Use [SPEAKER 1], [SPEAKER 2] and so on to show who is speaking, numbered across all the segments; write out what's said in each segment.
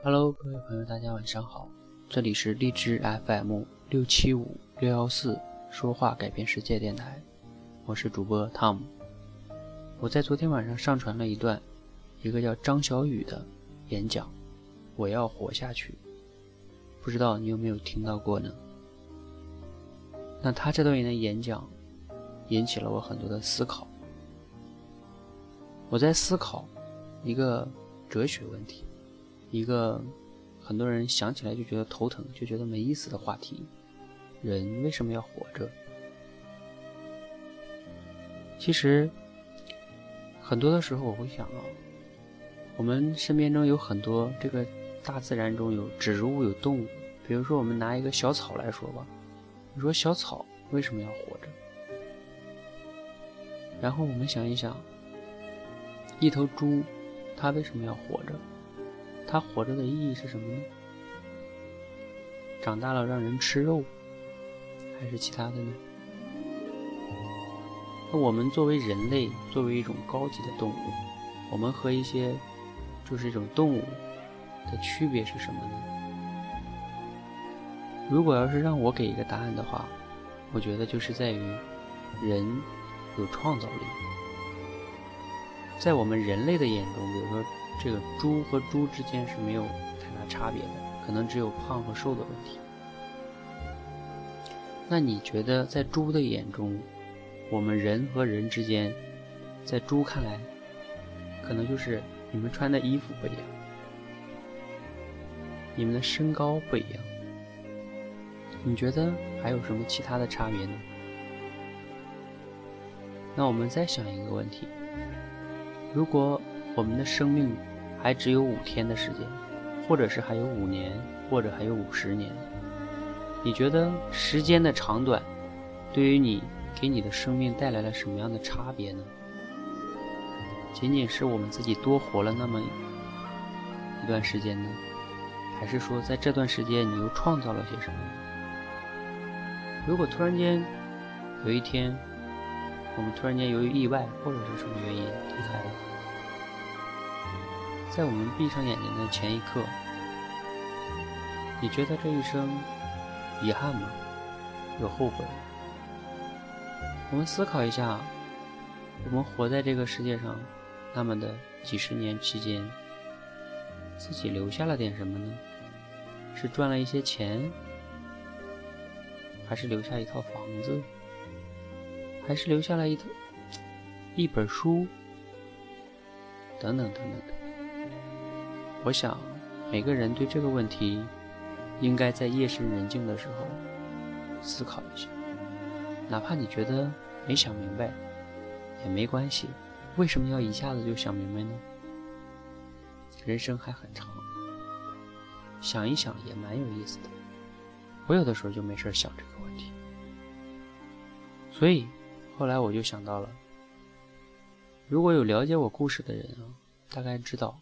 [SPEAKER 1] Hello，各位朋友，大家晚上好，这里是荔枝 FM 六七五六幺四说话改变世界电台，我是主播 Tom。我在昨天晚上上传了一段一个叫张小雨的演讲，我要活下去，不知道你有没有听到过呢？那他这段的演讲引起了我很多的思考，我在思考一个哲学问题。一个很多人想起来就觉得头疼、就觉得没意思的话题：人为什么要活着？其实很多的时候，我会想啊，我们身边中有很多这个大自然中有植物、有动物。比如说，我们拿一个小草来说吧，你说小草为什么要活着？然后我们想一想，一头猪，它为什么要活着？它活着的意义是什么呢？长大了让人吃肉，还是其他的呢？那我们作为人类，作为一种高级的动物，我们和一些就是一种动物的区别是什么呢？如果要是让我给一个答案的话，我觉得就是在于人有创造力，在我们人类的眼中，比如说。这个猪和猪之间是没有太大差别的，可能只有胖和瘦的问题。那你觉得在猪的眼中，我们人和人之间，在猪看来，可能就是你们穿的衣服不一样，你们的身高不一样。你觉得还有什么其他的差别呢？那我们再想一个问题：如果我们的生命还只有五天的时间，或者是还有五年，或者还有五十年。你觉得时间的长短，对于你给你的生命带来了什么样的差别呢？仅仅是我们自己多活了那么一段时间呢，还是说在这段时间你又创造了些什么？如果突然间有一天，我们突然间由于意外或者是什么原因离开了。在我们闭上眼睛的前一刻，你觉得这一生遗憾吗？有后悔？我们思考一下，我们活在这个世界上那么的几十年期间，自己留下了点什么呢？是赚了一些钱，还是留下一套房子，还是留下了一套 一本书，等等等等的。我想，每个人对这个问题，应该在夜深人静的时候思考一下。哪怕你觉得没想明白，也没关系。为什么要一下子就想明白呢？人生还很长，想一想也蛮有意思的。我有的时候就没事想这个问题，所以后来我就想到了，如果有了解我故事的人啊，大概知道。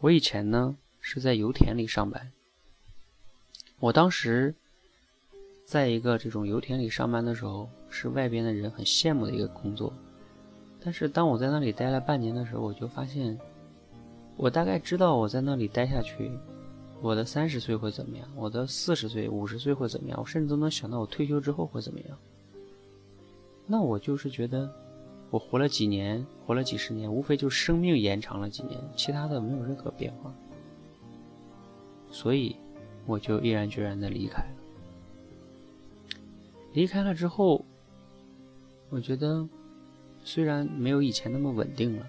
[SPEAKER 1] 我以前呢是在油田里上班，我当时在一个这种油田里上班的时候，是外边的人很羡慕的一个工作。但是当我在那里待了半年的时候，我就发现，我大概知道我在那里待下去，我的三十岁会怎么样，我的四十岁、五十岁会怎么样，我甚至都能想到我退休之后会怎么样。那我就是觉得。我活了几年，活了几十年，无非就生命延长了几年，其他的没有任何变化。所以，我就毅然决然的离开了。离开了之后，我觉得虽然没有以前那么稳定了，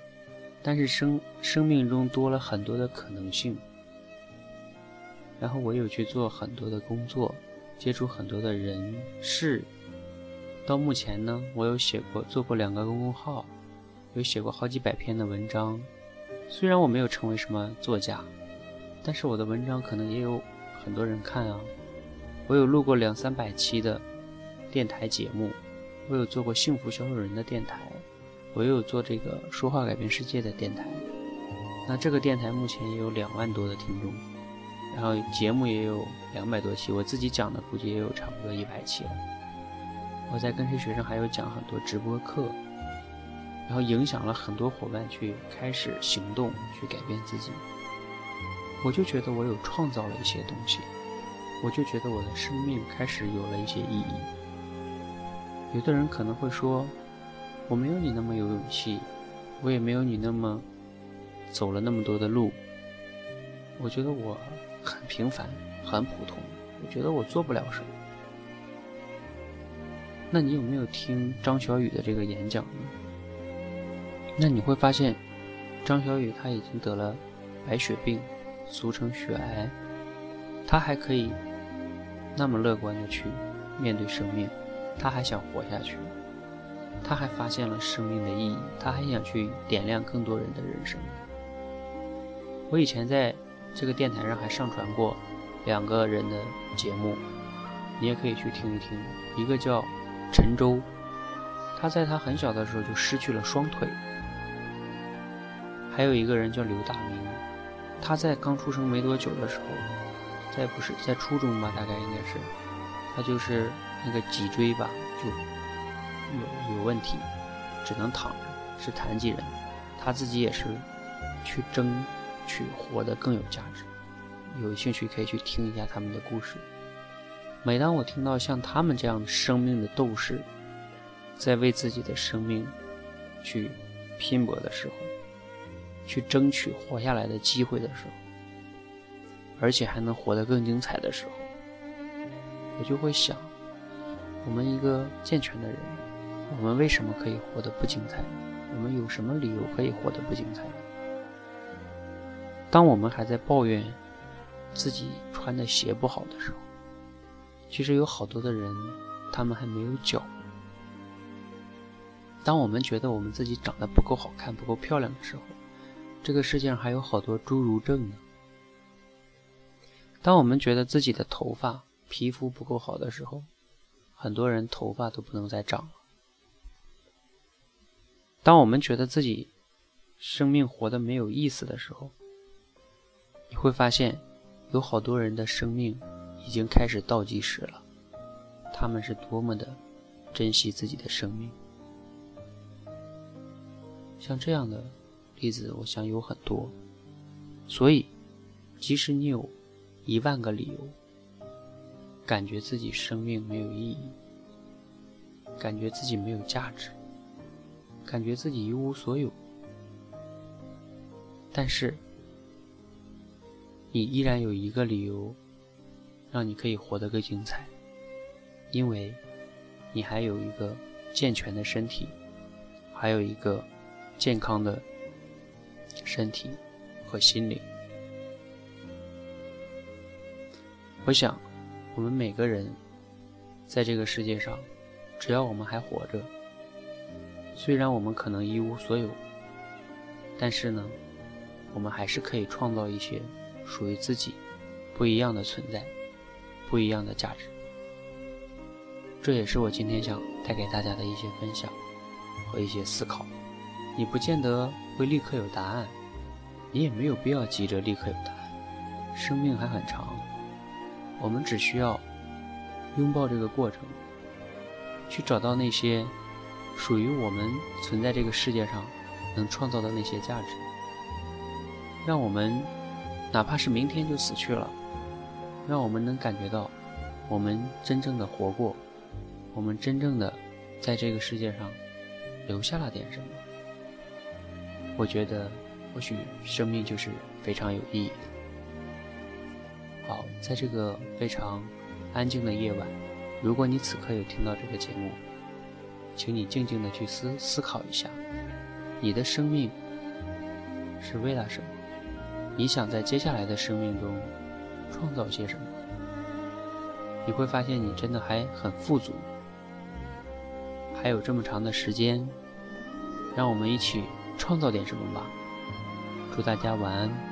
[SPEAKER 1] 但是生生命中多了很多的可能性。然后我有去做很多的工作，接触很多的人事。到目前呢，我有写过、做过两个公众号，有写过好几百篇的文章。虽然我没有成为什么作家，但是我的文章可能也有很多人看啊。我有录过两三百期的电台节目，我有做过幸福小主人的电台，我又有做这个说话改变世界的电台。那这个电台目前也有两万多的听众，然后节目也有两百多期，我自己讲的估计也有差不多一百期了。我在跟谁学生还有讲很多直播课，然后影响了很多伙伴去开始行动，去改变自己。我就觉得我有创造了一些东西，我就觉得我的生命开始有了一些意义。有的人可能会说，我没有你那么有勇气，我也没有你那么走了那么多的路。我觉得我很平凡，很普通，我觉得我做不了什么。那你有没有听张小雨的这个演讲呢？那你会发现，张小雨他已经得了白血病，俗称血癌，他还可以那么乐观的去面对生命，他还想活下去，他还发现了生命的意义，他还想去点亮更多人的人生。我以前在这个电台上还上传过两个人的节目，你也可以去听一听，一个叫。陈舟，他在他很小的时候就失去了双腿。还有一个人叫刘大明，他在刚出生没多久的时候，在不是在初中吧，大概应该是，他就是那个脊椎吧就有有问题，只能躺着，是残疾人。他自己也是去争取活得更有价值。有兴趣可以去听一下他们的故事。每当我听到像他们这样生命的斗士，在为自己的生命去拼搏的时候，去争取活下来的机会的时候，而且还能活得更精彩的时候，我就会想：我们一个健全的人，我们为什么可以活得不精彩？我们有什么理由可以活得不精彩？当我们还在抱怨自己穿的鞋不好的时候，其实有好多的人，他们还没有脚。当我们觉得我们自己长得不够好看、不够漂亮的时候，这个世界上还有好多侏儒症呢。当我们觉得自己的头发、皮肤不够好的时候，很多人头发都不能再长了。当我们觉得自己生命活得没有意思的时候，你会发现有好多人的生命。已经开始倒计时了，他们是多么的珍惜自己的生命。像这样的例子，我想有很多。所以，即使你有一万个理由，感觉自己生命没有意义，感觉自己没有价值，感觉自己一无所有，但是，你依然有一个理由。让你可以活得更精彩，因为，你还有一个健全的身体，还有一个健康的身体和心灵。我想，我们每个人在这个世界上，只要我们还活着，虽然我们可能一无所有，但是呢，我们还是可以创造一些属于自己不一样的存在。不一样的价值，这也是我今天想带给大家的一些分享和一些思考。你不见得会立刻有答案，你也没有必要急着立刻有答案。生命还很长，我们只需要拥抱这个过程，去找到那些属于我们存在这个世界上能创造的那些价值，让我们哪怕是明天就死去了。让我们能感觉到，我们真正的活过，我们真正的在这个世界上留下了点什么。我觉得，或许生命就是非常有意义的。好，在这个非常安静的夜晚，如果你此刻有听到这个节目，请你静静的去思思考一下，你的生命是为了什么？你想在接下来的生命中？创造些什么？你会发现你真的还很富足，还有这么长的时间，让我们一起创造点什么吧。祝大家晚安。